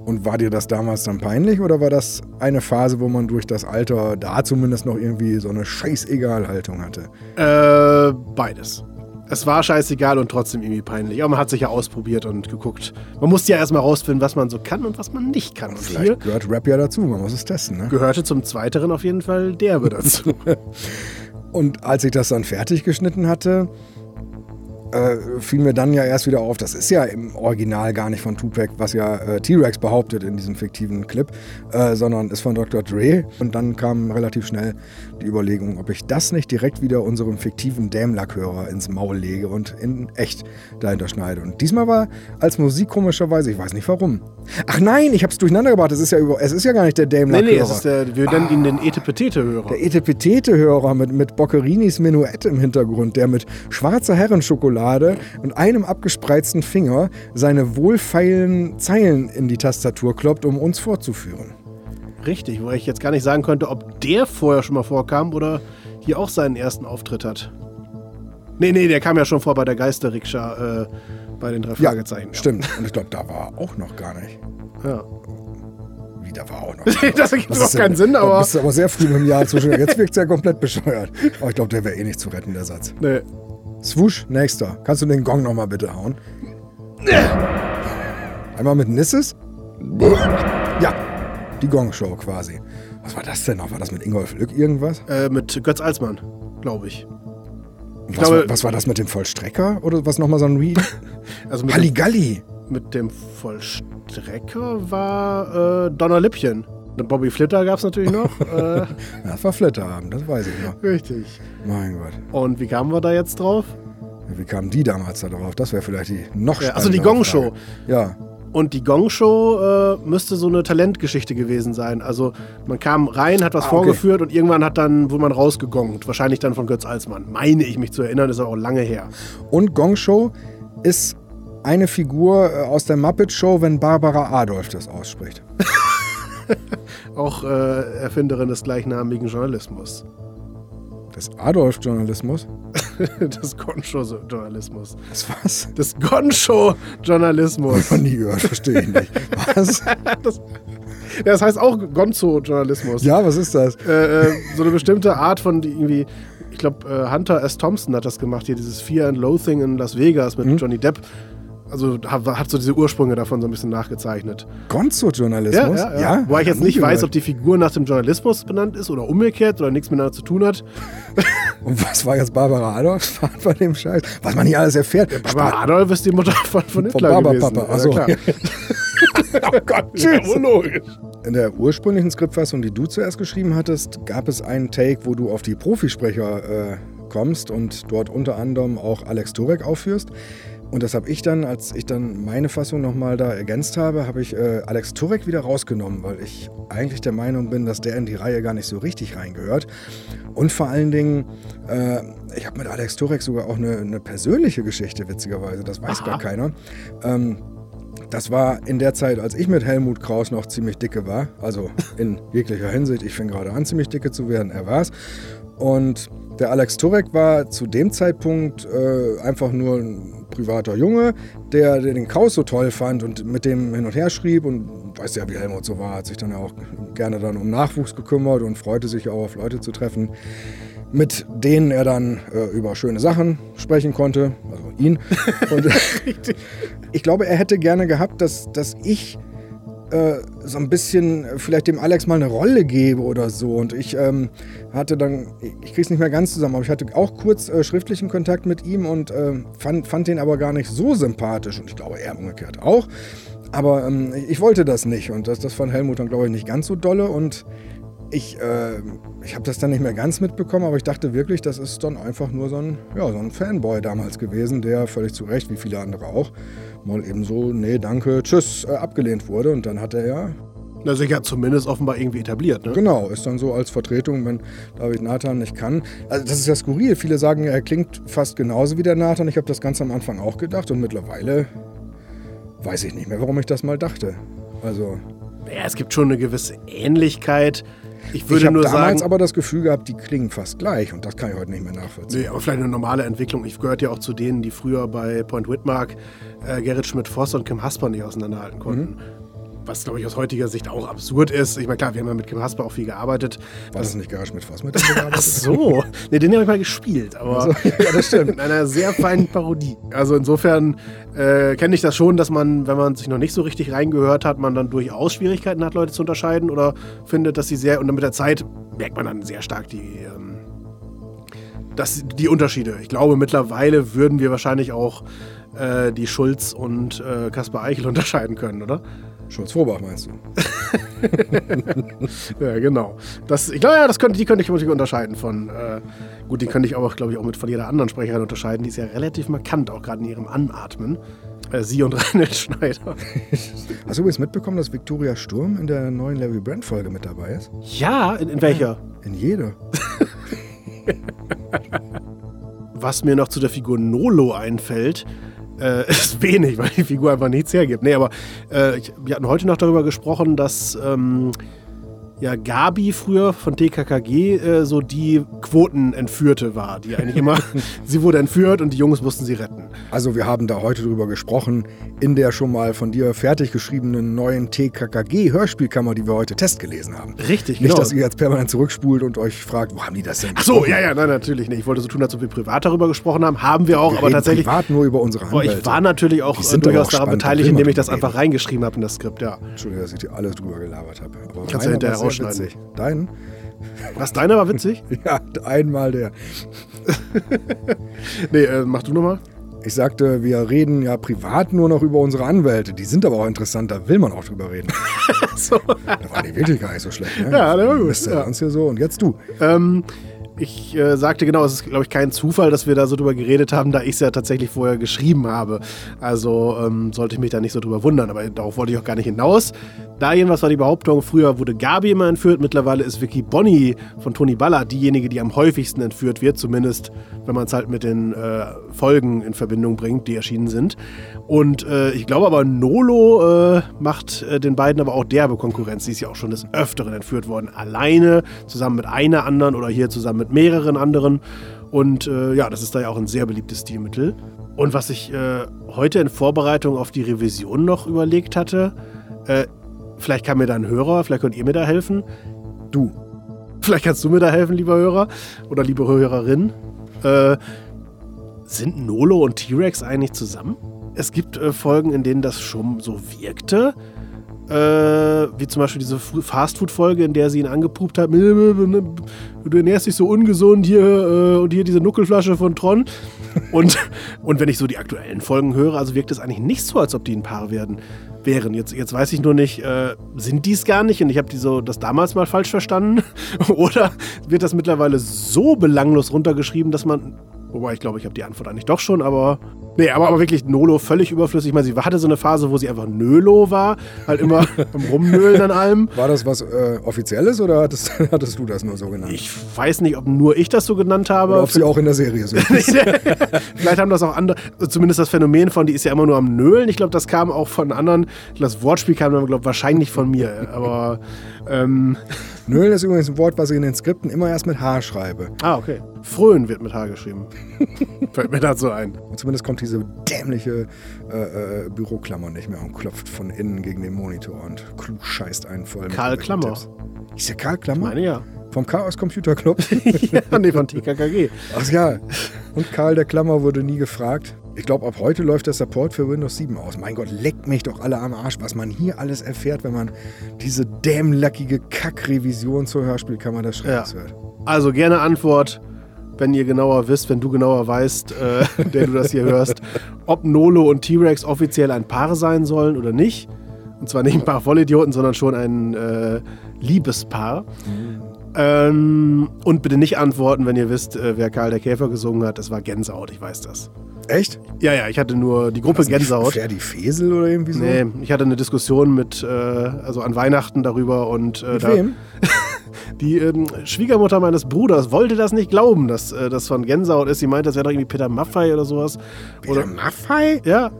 Und war dir das damals dann peinlich oder war das eine Phase, wo man durch das Alter da zumindest noch irgendwie so eine Scheißegal-Haltung hatte? Äh, beides. Es war scheißegal und trotzdem irgendwie peinlich. Aber man hat sich ja ausprobiert und geguckt. Man musste ja erstmal rausfinden, was man so kann und was man nicht kann. Und hier Vielleicht gehört Rap ja dazu, man muss es testen, ne? gehörte zum Zweiteren auf jeden Fall derbe dazu. Und als ich das dann fertig geschnitten hatte, äh, fiel mir dann ja erst wieder auf, das ist ja im Original gar nicht von Tupac, was ja äh, T-Rex behauptet in diesem fiktiven Clip, äh, sondern ist von Dr. Dre. Und dann kam relativ schnell die Überlegung, ob ich das nicht direkt wieder unserem fiktiven Dämlackhörer ins Maul lege und in echt dahinter schneide. Und diesmal war als Musik komischerweise, ich weiß nicht warum. Ach nein, ich hab's durcheinander gebracht, es ist ja, über, es ist ja gar nicht der nee, Dämlackhörer. nee, es ist der, wir nennen ihn den Etepetete-Hörer. Der Etepetete-Hörer mit, mit Boccerinis Menuett im Hintergrund, der mit schwarzer Herrenschokolade und einem abgespreizten Finger seine wohlfeilen Zeilen in die Tastatur kloppt, um uns vorzuführen. Richtig, wo ich jetzt gar nicht sagen konnte, ob der vorher schon mal vorkam oder hier auch seinen ersten Auftritt hat. Nee, nee, der kam ja schon vor bei der Geisterrikscha äh, bei den drei Fragezeichen. stimmt. Und ich glaube, da war auch noch gar nicht. Ja. Wie, da war auch noch das ergibt überhaupt ist denn- keinen Sinn, aber. bist du aber sehr früh im Jahr zwischen. Jetzt wirkt es ja komplett bescheuert. Aber ich glaube, der wäre eh nicht zu retten, der Satz. Nee. Swoosh, nächster. Kannst du den Gong nochmal bitte hauen? Einmal mit Nisses? Die Gong-Show quasi. Was war das denn noch? War das mit Ingolf Lück irgendwas? Äh, mit Götz Alsmann, glaube ich. Und was, glaube- war, was war das mit dem Vollstrecker? Oder was nochmal so ein Re... Also mit, dem, Halligalli! mit dem Vollstrecker war äh, Donnerlippchen. Und Bobby Flitter gab es natürlich noch. äh, Das war Flitterabend, das weiß ich noch. richtig. Mein Gott. Und wie kamen wir da jetzt drauf? Wie kamen die damals da drauf? Das wäre vielleicht die noch Ja, also die Gong-Show. Ja. Und die Gong-Show äh, müsste so eine Talentgeschichte gewesen sein. Also man kam rein, hat was Ah, okay. vorgeführt und irgendwann hat dann, wurde man rausgegongt. Wahrscheinlich dann von Götz Alsmann. Meine ich mich zu erinnern, ist aber auch lange her. Und Gong Show ist eine Figur äh, aus der Muppet Show, wenn Barbara Adolf das ausspricht. Auch äh, Erfinderin des gleichnamigen Journalismus. Das Adolf-Journalismus? des Gong-Show-Journalismus. Das was? Des Gong-Show-Journalismus. Noch nie gehört, verstehe ich nicht. Was? das heißt auch Gonzo-Journalismus. Ja, was ist das? Äh, äh, so eine bestimmte Art von irgendwie, ich glaube, äh, Hunter S. Thompson hat das gemacht, hier dieses Fear and Loathing in Las Vegas Mhm. mit Johnny Depp. Also hat, so diese Ursprünge davon so ein bisschen nachgezeichnet. Gonzo-Journalismus? Wobei ich jetzt nicht weiß, ob die Figur nach dem Journalismus benannt ist oder umgekehrt oder nichts miteinander zu tun hat. Und was war jetzt Barbara Adolf bei dem Scheiß? Was man hier alles erfährt. Aber Adolf ist die Mutter von, von Hitler gewesen. Barberpapa. Achso. Ja, klar. oh Gott, Ja, tschüss. wohl logisch. In der ursprünglichen Skriptfassung, die du zuerst geschrieben hattest, gab es einen Take, wo du auf die Profisprecher äh, kommst und dort unter anderem auch Alex Turek aufführst. Und das habe ich dann, als ich dann meine Fassung nochmal da ergänzt habe, habe ich äh, Alex Turek wieder rausgenommen, weil ich eigentlich der Meinung bin, dass der in die Reihe gar nicht so richtig reingehört. Und vor allen Dingen, äh, ich habe mit Alex Turek sogar auch eine, eine persönliche Geschichte, witzigerweise, das weiß gar keiner. Ähm, das war in der Zeit, als ich mit Helmut Kraus noch ziemlich dicke war. Also in jeglicher Hinsicht. Ich fing gerade an, ziemlich dicke zu werden. Er war's. Und der Alex Turek war zu dem Zeitpunkt äh, einfach nur ein privater Junge, der, der den Kraus so toll fand und mit dem hin und her schrieb. Und weiß ja, wie Helmut so war, hat sich dann ja auch gerne dann um Nachwuchs gekümmert und freute sich auch auf Leute zu treffen mit denen er dann äh, über schöne Sachen sprechen konnte, also ihn. Und ich glaube, er hätte gerne gehabt, dass, dass ich äh, so ein bisschen vielleicht dem Alex mal eine Rolle gebe oder so. Und ich ähm, hatte dann, ich krieg's nicht mehr ganz zusammen, aber ich hatte auch kurz äh, schriftlichen Kontakt mit ihm und äh, fand, fand den aber gar nicht so sympathisch. Und ich glaube, er umgekehrt auch. Aber ähm, ich wollte das nicht und das, das fand Helmut dann, glaube ich, nicht ganz so dolle. Und ich, äh, ich habe das dann nicht mehr ganz mitbekommen, aber ich dachte wirklich, das ist dann einfach nur so ein, ja, so ein Fanboy damals gewesen, der völlig zu Recht, wie viele andere auch, mal eben so, nee, danke, tschüss, äh, abgelehnt wurde. Und dann hat er ja, Na, sich ja zumindest offenbar irgendwie etabliert, ne? genau, ist dann so als Vertretung, wenn David Nathan nicht kann. Also das ist ja skurril. Viele sagen, er klingt fast genauso wie der Nathan. Ich habe das ganz am Anfang auch gedacht und mittlerweile weiß ich nicht mehr, warum ich das mal dachte. Also Ja, es gibt schon eine gewisse Ähnlichkeit. Ich würde ich habe nur damals sagen. aber das Gefühl gehabt, die klingen fast gleich und das kann ich heute nicht mehr nachvollziehen. Nee, aber vielleicht eine normale Entwicklung. Ich gehörte ja auch zu denen, die früher bei Point Whitmark äh, Gerrit Schmidt-Voss und Kim Hasper nicht auseinanderhalten konnten. Was, glaube ich, aus heutiger Sicht auch absurd ist. Ich meine, klar, wir haben ja mit Kim Hasper auch viel gearbeitet. War das nicht Garage mit Fass mit dem gearbeitet? Ach so. Nee, den habe ich mal gespielt, aber ja, das stimmt. in einer sehr feinen Parodie. Also insofern äh, kenne ich das schon, dass man, wenn man sich noch nicht so richtig reingehört hat, man dann durchaus Schwierigkeiten hat, Leute zu unterscheiden oder findet, dass sie sehr, und dann mit der Zeit merkt man dann sehr stark die, ähm, das, die Unterschiede. Ich glaube, mittlerweile würden wir wahrscheinlich auch äh, die Schulz und äh, Kaspar Eichel unterscheiden können, oder? Schulz-Vorbach meinst du? Ja, genau. Das, ich glaube, ja, das könnte, die könnte ich wirklich unterscheiden von. Äh, gut, die könnte ich auch, glaube ich, auch mit von jeder anderen Sprecherin unterscheiden. Die ist ja relativ markant, auch gerade in ihrem Anatmen. Äh, sie und Reinhold Schneider. Hast du übrigens mitbekommen, dass Victoria Sturm in der neuen Larry Brand-Folge mit dabei ist? Ja, in, in welcher? In jeder. Was mir noch zu der Figur Nolo einfällt, äh, ist wenig, weil die Figur einfach nichts hergibt. Nee, aber äh, ich, wir hatten heute noch darüber gesprochen, dass ähm, ja Gabi früher von TKKG äh, so die Quotenentführte war, die eigentlich immer, sie wurde entführt und die Jungs mussten sie retten. Also wir haben da heute drüber gesprochen, in der schon mal von dir fertig geschriebenen neuen TKKG-Hörspielkammer, die wir heute testgelesen haben. Richtig, Nicht, genau. dass ihr jetzt permanent zurückspult und euch fragt, wo haben die das denn Ach so, ja, ja, nein, natürlich nicht. Ich wollte so tun, als ob wir privat darüber gesprochen haben. Haben wir auch, Wir aber tatsächlich. privat nur über unsere Anwälte. ich war natürlich auch durchaus daran beteiligt, indem ich das einfach reingeschrieben habe in das Skript, ja. Entschuldigung, dass ich dir alles drüber gelabert habe. Aber Kannst du hinterher rausschneiden. witzig. Dein? Was, deiner war witzig? Ja, einmal der. nee, äh, mach du nochmal. Ich sagte, wir reden ja privat nur noch über unsere Anwälte. Die sind aber auch interessant, da will man auch drüber reden. so. Da war die wirklich gar nicht so schlecht. Ne? Ja, der war gut, Bist ja. hier so und jetzt du. Ähm, ich äh, sagte genau, es ist, glaube ich, kein Zufall, dass wir da so drüber geredet haben, da ich es ja tatsächlich vorher geschrieben habe. Also ähm, sollte ich mich da nicht so drüber wundern, aber darauf wollte ich auch gar nicht hinaus. Da jedenfalls war die Behauptung, früher wurde Gabi immer entführt, mittlerweile ist Vicky Bonny von Tony Ballard diejenige, die am häufigsten entführt wird, zumindest wenn man es halt mit den äh, Folgen in Verbindung bringt, die erschienen sind. Und äh, ich glaube aber, Nolo äh, macht äh, den beiden aber auch derbe Konkurrenz. Sie ist ja auch schon des Öfteren entführt worden. Alleine, zusammen mit einer anderen oder hier zusammen mit mehreren anderen. Und äh, ja, das ist da ja auch ein sehr beliebtes Stilmittel. Und was ich äh, heute in Vorbereitung auf die Revision noch überlegt hatte, vielleicht kann mir da ein Hörer, vielleicht könnt ihr mir da helfen. Du. Vielleicht kannst du mir da helfen, lieber Hörer oder liebe Hörerin. Äh, sind Nolo und T-Rex eigentlich zusammen? Es gibt äh, Folgen, in denen das schon so wirkte. Äh, wie zum Beispiel diese Fastfood-Folge, in der sie ihn angepupt hat. Du ernährst dich so ungesund hier äh, und hier diese Nuckelflasche von Tron. Und, und wenn ich so die aktuellen Folgen höre, also wirkt es eigentlich nicht so, als ob die ein Paar werden. Wären. Jetzt, jetzt weiß ich nur nicht, äh, sind die es gar nicht und ich habe die so das damals mal falsch verstanden? Oder wird das mittlerweile so belanglos runtergeschrieben, dass man. Wobei ich glaube, ich habe die Antwort eigentlich doch schon, aber. Nee, aber, aber wirklich Nolo völlig überflüssig. Ich meine, sie hatte so eine Phase, wo sie einfach Nölo war, halt immer am Rumnölen an allem. War das was äh, Offizielles oder hattest, hattest du das nur so genannt? Ich weiß nicht, ob nur ich das so genannt habe. oder ob sie auch in der Serie so ist. Vielleicht haben das auch andere, zumindest das Phänomen von, die ist ja immer nur am Nölen. Ich glaube, das kam auch von anderen. Das Wortspiel kam dann, glaube wahrscheinlich von mir. Aber, ähm, Nölen ist übrigens ein Wort, was ich in den Skripten immer erst mit H schreibe. ah, okay. Fröhen wird mit H geschrieben. Fällt mir dazu ein. Und zumindest kommt diese dämliche äh, äh, Büroklammer nicht mehr und klopft von innen gegen den Monitor und klug scheißt einen voll. Karl Klammer. Tipps. Ist der Karl Klammer? Meine ja. Vom Chaos Computer Club? ja. Nee, von TKKG. Ach ja. Und Karl der Klammer wurde nie gefragt. Ich glaube, ab heute läuft der Support für Windows 7 aus. Mein Gott, leckt mich doch alle am Arsch, was man hier alles erfährt, wenn man diese dämlackige Kack-Revision zur Hörspielkammer des Schreckens hört. Also gerne Antwort, wenn ihr genauer wisst, wenn du genauer weißt, äh, der du das hier hörst, ob Nolo und T-Rex offiziell ein Paar sein sollen oder nicht. Und zwar nicht ein paar Vollidioten, sondern schon ein äh, Liebespaar. Ähm, und bitte nicht antworten, wenn ihr wisst, äh, wer Karl der Käfer gesungen hat. Das war Gänsehaut, ich weiß das. Echt? Ja, ja, ich hatte nur die Gruppe nicht Gänsehaut. Ferdi Fesel oder irgendwie so? Nee, ich hatte eine Diskussion mit, äh, also an Weihnachten darüber und äh, Mit da, wem? die ähm, Schwiegermutter meines Bruders wollte das nicht glauben, dass äh, das von Gänsehaut ist. Sie meinte, das wäre doch irgendwie Peter Maffei oder sowas. Peter Oder, Maffei? ja,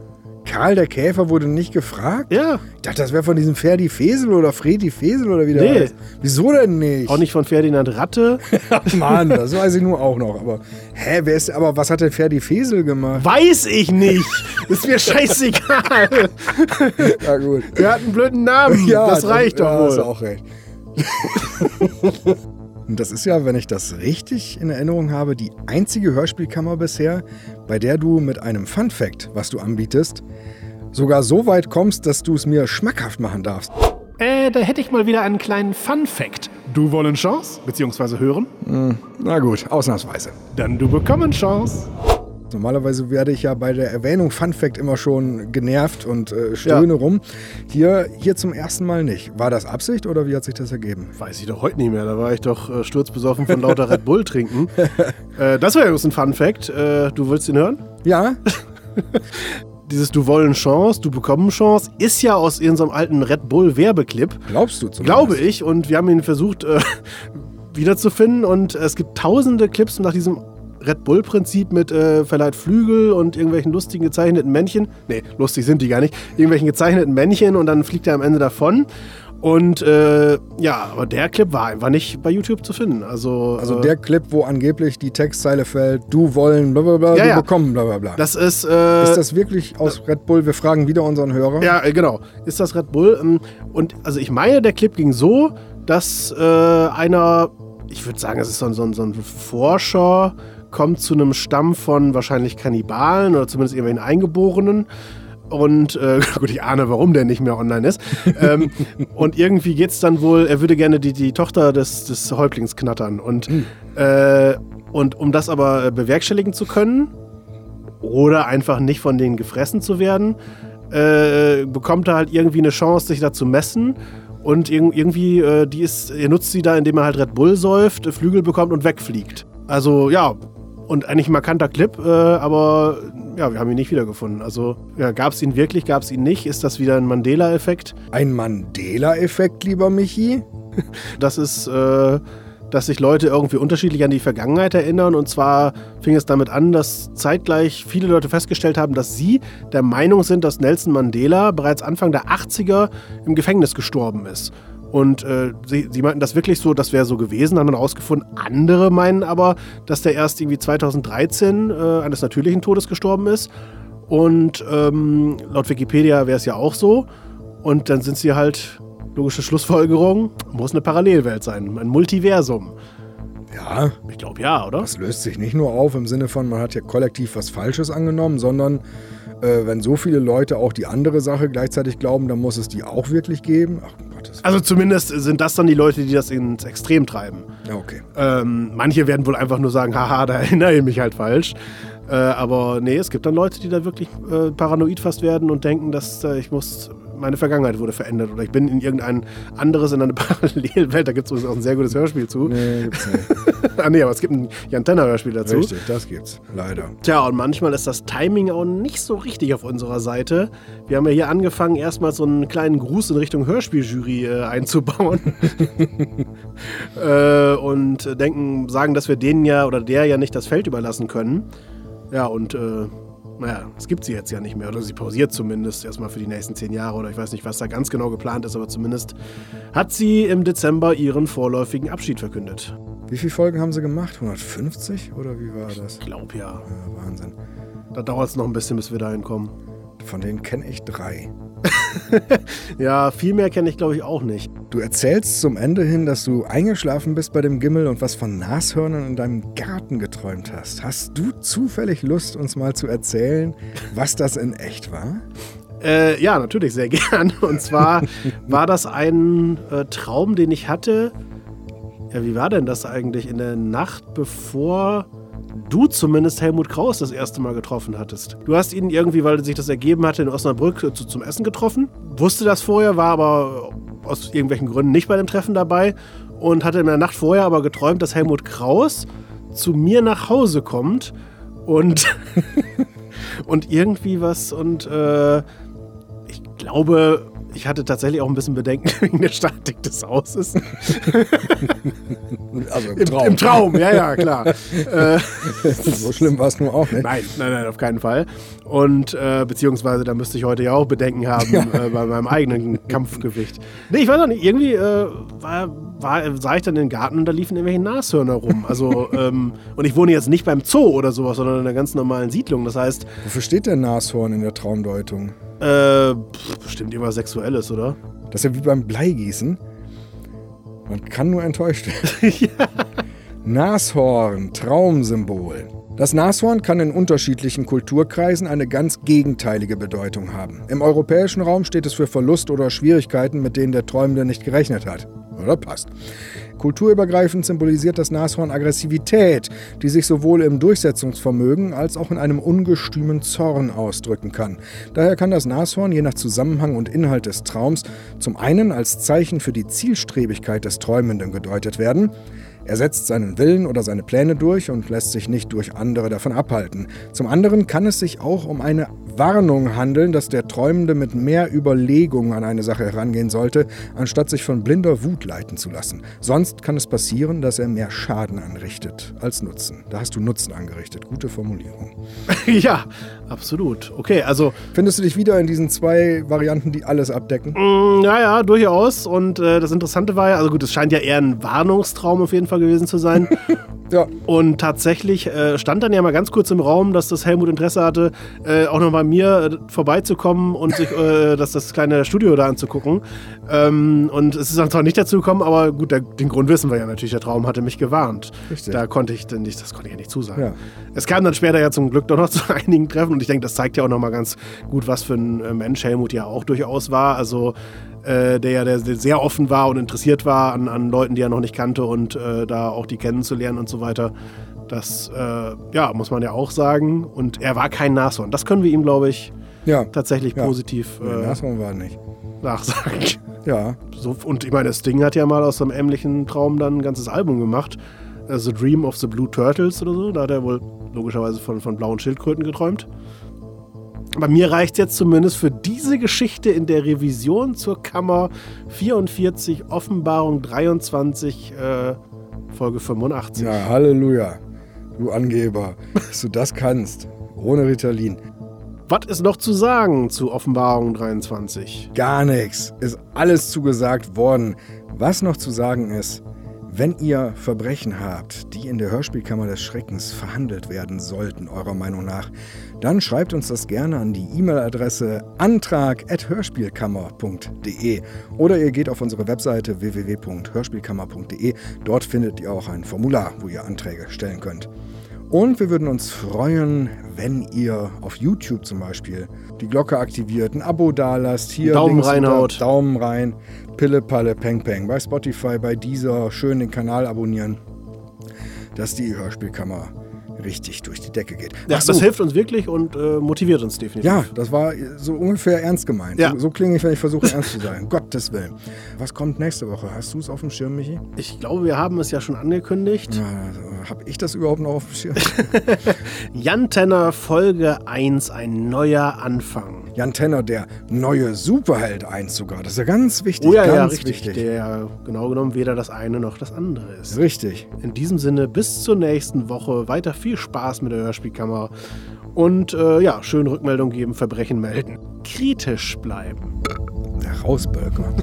Karl der Käfer wurde nicht gefragt? Ja, Ich dachte, das wäre von diesem Ferdi Fesel oder Fredi Fesel oder wie der Nee. heißt. Wieso denn nicht? auch nicht von Ferdinand Ratte. Mann, das weiß ich nur auch noch. Aber, hä, wer ist, aber was hat denn Ferdi Fesel gemacht? Weiß ich nicht. Ist mir scheißegal. Ja, gut. Der hat einen blöden Namen. das reicht ja, doch Hast du wohl. auch recht. Und das ist ja, wenn ich das richtig in Erinnerung habe, die einzige Hörspielkammer bisher, bei der du mit einem Fun Fact, was du anbietest, sogar so weit kommst, dass du es mir schmackhaft machen darfst. Äh, da hätte ich mal wieder einen kleinen Fun-Fact. Du wollen Chance? Beziehungsweise hören? Na gut, ausnahmsweise. Dann du bekommen Chance. Normalerweise werde ich ja bei der Erwähnung Fun Fact immer schon genervt und äh, stöhne rum. Hier, hier zum ersten Mal nicht. War das Absicht oder wie hat sich das ergeben? Weiß ich doch heute nicht mehr. Da war ich doch äh, sturzbesoffen von lauter Red Bull trinken. äh, das war ja ein Fun-Fact. Äh, du willst ihn hören? Ja, Dieses Du wollen Chance, du bekommen Chance ist ja aus irgendeinem alten Red Bull Werbeclip. glaubst du zumindest? Glaube ich. Und wir haben ihn versucht äh, wiederzufinden. Und es gibt tausende Clips nach diesem Red Bull-Prinzip mit äh, verleiht Flügel und irgendwelchen lustigen gezeichneten Männchen. Nee, lustig sind die gar nicht. Irgendwelchen gezeichneten Männchen und dann fliegt er am Ende davon. Und äh, ja, aber der Clip war einfach nicht bei YouTube zu finden. Also, Also äh, der Clip, wo angeblich die Textzeile fällt, du wollen blablabla, Ja, du ja. bekommen blablabla. das ist. Äh, ist das wirklich aus Red Bull? Wir fragen wieder unseren Hörer. Ja, äh, genau. Ist das Red Bull? Ähm, Und also ich meine, der Clip ging so, dass äh, einer, ich würde sagen, es ist so ein, so, ein, so ein Forscher, kommt zu einem Stamm von wahrscheinlich Kannibalen oder zumindest irgendwelchen Eingeborenen. Und äh, gut, ich ahne, warum der nicht mehr online ist. ähm, und irgendwie geht es dann wohl, er würde gerne die, die Tochter des, des Häuptlings knattern. Und, äh, und um das aber äh, bewerkstelligen zu können, oder einfach nicht von denen gefressen zu werden, äh, bekommt er halt irgendwie eine Chance, sich da zu messen. Und irg irgendwie, äh, die ist, er nutzt sie da, indem er halt Red Bull säuft, Flügel bekommt und wegfliegt. Also ja, und eigentlich ein markanter Clip, äh, aber ja, wir haben ihn nicht wiedergefunden. Also ja, gab es ihn wirklich, gab es ihn nicht? Ist das wieder ein Mandela-Effekt? Ein Mandela-Effekt, lieber Michi? Das ist, äh, dass sich Leute irgendwie unterschiedlich an die Vergangenheit erinnern. Und zwar fing es damit an, dass zeitgleich viele Leute festgestellt haben, dass sie der Meinung sind, dass Nelson Mandela bereits Anfang der 80er im Gefängnis gestorben ist. Und äh, sie, sie meinten das wirklich so, das wäre so gewesen, haben dann rausgefunden. Andere meinen aber, dass der erst irgendwie 2013 äh, eines natürlichen Todes gestorben ist. Und ähm, laut Wikipedia wäre es ja auch so. Und dann sind sie halt, logische Schlussfolgerung, muss eine Parallelwelt sein, ein Multiversum. Ja, Ich glaube ja, oder? das löst sich nicht nur auf im Sinne von, man hat ja kollektiv was Falsches angenommen, sondern äh, wenn so viele Leute auch die andere Sache gleichzeitig glauben, dann muss es die auch wirklich geben. Ach, um Gottes Also zumindest sind das dann die Leute, die das ins Extrem treiben. Ja, okay. Ähm, manche werden wohl einfach nur sagen, haha, da erinnere ich mich halt falsch. Äh, aber nee, es gibt dann Leute, die da wirklich äh, paranoid fast werden und denken, dass äh, ich muss, meine Vergangenheit wurde verändert oder ich bin in irgendein anderes, in eine Parallelwelt. Da gibt es auch ein sehr gutes Hörspiel zu. Nee, gibt's nicht. ah nee, aber es gibt ein Jan Tenner Hörspiel dazu. Richtig, das gibt's. Leider. Tja, und manchmal ist das Timing auch nicht so richtig auf unserer Seite. Wir haben ja hier angefangen, erstmal so einen kleinen Gruß in Richtung Hörspieljury äh, einzubauen. äh, und denken, sagen, dass wir denen ja oder der ja nicht das Feld überlassen können. Ja, und äh, naja, es gibt sie jetzt ja nicht mehr. Oder sie pausiert zumindest erstmal für die nächsten zehn Jahre. Oder ich weiß nicht, was da ganz genau geplant ist, aber zumindest hat sie im Dezember ihren vorläufigen Abschied verkündet. Wie viele Folgen haben sie gemacht? 150 oder wie war das? Ich glaube ja. Ja, Wahnsinn. Da dauert es noch ein bisschen, bis wir dahin kommen. Von denen kenne ich drei. Ja, viel mehr kenne ich, glaube ich, auch nicht. Du erzählst zum Ende hin, dass du eingeschlafen bist bei dem Gimmel und was von Nashörnern in deinem Garten geträumt hast. Hast du zufällig Lust, uns mal zu erzählen, was das in echt war? Äh, ja, natürlich sehr gern. Und zwar war das ein äh, Traum, den ich hatte. Ja, wie war denn das eigentlich in der Nacht, bevor du zumindest Helmut Kraus das erste Mal getroffen hattest? Du hast ihn irgendwie, weil sich das ergeben hatte, in Osnabrück äh, zu, zum Essen getroffen. Wusste das vorher, war aber aus irgendwelchen Gründen nicht bei dem Treffen dabei und hatte in der Nacht vorher aber geträumt, dass Helmut Kraus zu mir nach Hause kommt und, und irgendwie was und äh, ich glaube, Ich hatte tatsächlich auch ein bisschen Bedenken wegen der Statik des Hauses. Also im Im Traum. Im Traum, ja, ja, klar. äh, so schlimm war es nur auch nicht. nein, nein, nein, auf keinen Fall. Und äh, beziehungsweise, da müsste ich heute ja auch Bedenken haben äh, bei meinem eigenen Kampfgewicht. Nee, ich weiß auch nicht, irgendwie äh, war, war, sah ich dann in den Garten und da liefen irgendwelche Nashörner rum. Also, ähm, und ich wohne jetzt nicht beim Zoo oder sowas, sondern in einer ganz normalen Siedlung. Das heißt, Wofür steht der Nashorn in der Traumdeutung? Äh, bestimmt irgendwas Sexuelles, oder? Das ist ja wie beim Bleigießen. Man kann nur enttäuscht werden. Nashorn, Traumsymbol. Das Nashorn kann in unterschiedlichen Kulturkreisen eine ganz gegenteilige Bedeutung haben. Im europäischen Raum steht es für Verlust oder Schwierigkeiten, mit denen der Träumende nicht gerechnet hat. Oder passt. Kulturübergreifend symbolisiert das Nashorn Aggressivität, die sich sowohl im Durchsetzungsvermögen als auch in einem ungestümen Zorn ausdrücken kann. Daher kann das Nashorn je nach Zusammenhang und Inhalt des Traums zum einen als Zeichen für die Zielstrebigkeit des Träumenden gedeutet werden, er setzt seinen Willen oder seine Pläne durch und lässt sich nicht durch andere davon abhalten. Zum anderen kann es sich auch um eine Warnung handeln, dass der Träumende mit mehr Überlegung an eine Sache herangehen sollte, anstatt sich von blinder Wut leiten zu lassen. Sonst kann es passieren, dass er mehr Schaden anrichtet als Nutzen. Da hast du Nutzen angerichtet. Gute Formulierung. ja, absolut. Okay, also Findest du dich wieder in diesen zwei Varianten, die alles abdecken? Mm, Ja, ja, durchaus. Und äh, das Interessante war ja, also gut, es scheint ja eher ein Warnungstraum auf jeden Fall gewesen zu sein. Ja. Und tatsächlich äh, stand dann ja mal ganz kurz im Raum, dass das Helmut Interesse hatte, äh, auch noch bei mir äh, vorbeizukommen und sich äh, das, das kleine Studio da anzugucken. Ähm, und es ist dann zwar nicht dazu gekommen, aber gut, der, den Grund wissen wir ja natürlich. Der Traum hatte mich gewarnt. Richtig. Da konnte ich dann nicht, das konnte ich ja nicht zusagen. Ja. Es kam dann später ja zum Glück doch noch zu einigen Treffen und ich denke, das zeigt ja auch noch mal ganz gut, was für ein äh, Mensch Helmut ja auch durchaus war. Also äh, der ja der sehr offen war und interessiert war an, an Leuten, die er noch nicht kannte und äh, da auch die kennenzulernen und so weiter. Das äh, ja, muss man ja auch sagen. Und er war kein Nashorn. Das können wir ihm, glaube ich, Ja. tatsächlich Ja. positiv äh, Nashorn war nicht. nachsagen. Ja. So, und ich meine, Sting hat ja mal aus seinem ähnlichen Traum dann ein ganzes Album gemacht. Äh, The Dream of the Blue Turtles oder so. Da hat er wohl logischerweise von, von blauen Schildkröten geträumt. Bei mir reicht es jetzt zumindest für diese Geschichte in der Revision zur Kammer 44, Offenbarung 23, äh, Folge 85. Ja, Halleluja. Du Angeber, dass du das kannst. Ohne Ritalin. Was ist noch zu sagen zu Offenbarung 23? Gar nichts. Ist alles zugesagt worden. Was noch zu sagen ist, wenn ihr Verbrechen habt, die in der Hörspielkammer des Schreckens verhandelt werden sollten, eurer Meinung nach, dann schreibt uns das gerne an die E-Mail-Adresse antrag.hörspielkammer.de oder ihr geht auf unsere Webseite www.hörspielkammer.de. Dort findet ihr auch ein Formular, wo ihr Anträge stellen könnt. Und wir würden uns freuen, wenn ihr auf YouTube zum Beispiel die Glocke aktiviert, ein Abo dalasst, hier Daumen reinhaut. Daumen rein, Pille, Palle, Peng, Peng. Bei Spotify, bei dieser schön den Kanal abonnieren, dass die Hörspielkammer richtig durch die Decke geht. Ja, so, das hilft uns wirklich und äh, motiviert uns definitiv. ja, das war so ungefähr ernst gemeint. Ja. So, so klinge ich, wenn ich versuche ernst zu sein. Gottes Willen. Was kommt nächste Woche? Hast du es auf dem Schirm, Michi? Ich glaube, wir haben es ja schon angekündigt. Ja, Habe ich das überhaupt noch auf dem Schirm? Jan Tenner Folge 1, ein neuer Anfang. Jan Tenner, der neue Superheld 1 sogar. Das ist ja ganz wichtig. Oh ja, ganz ja, richtig. wichtig. Der genau genommen weder das eine noch das andere ist. Richtig. In diesem Sinne, bis zur nächsten Woche. Weiter viel Spaß mit der Hörspielkammer. Und äh, ja, schön Rückmeldung geben, Verbrechen melden. Kritisch bleiben. Rausbölker.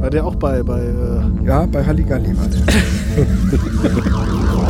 War der auch bei, bei äh, Ja, bei Halligalli war der.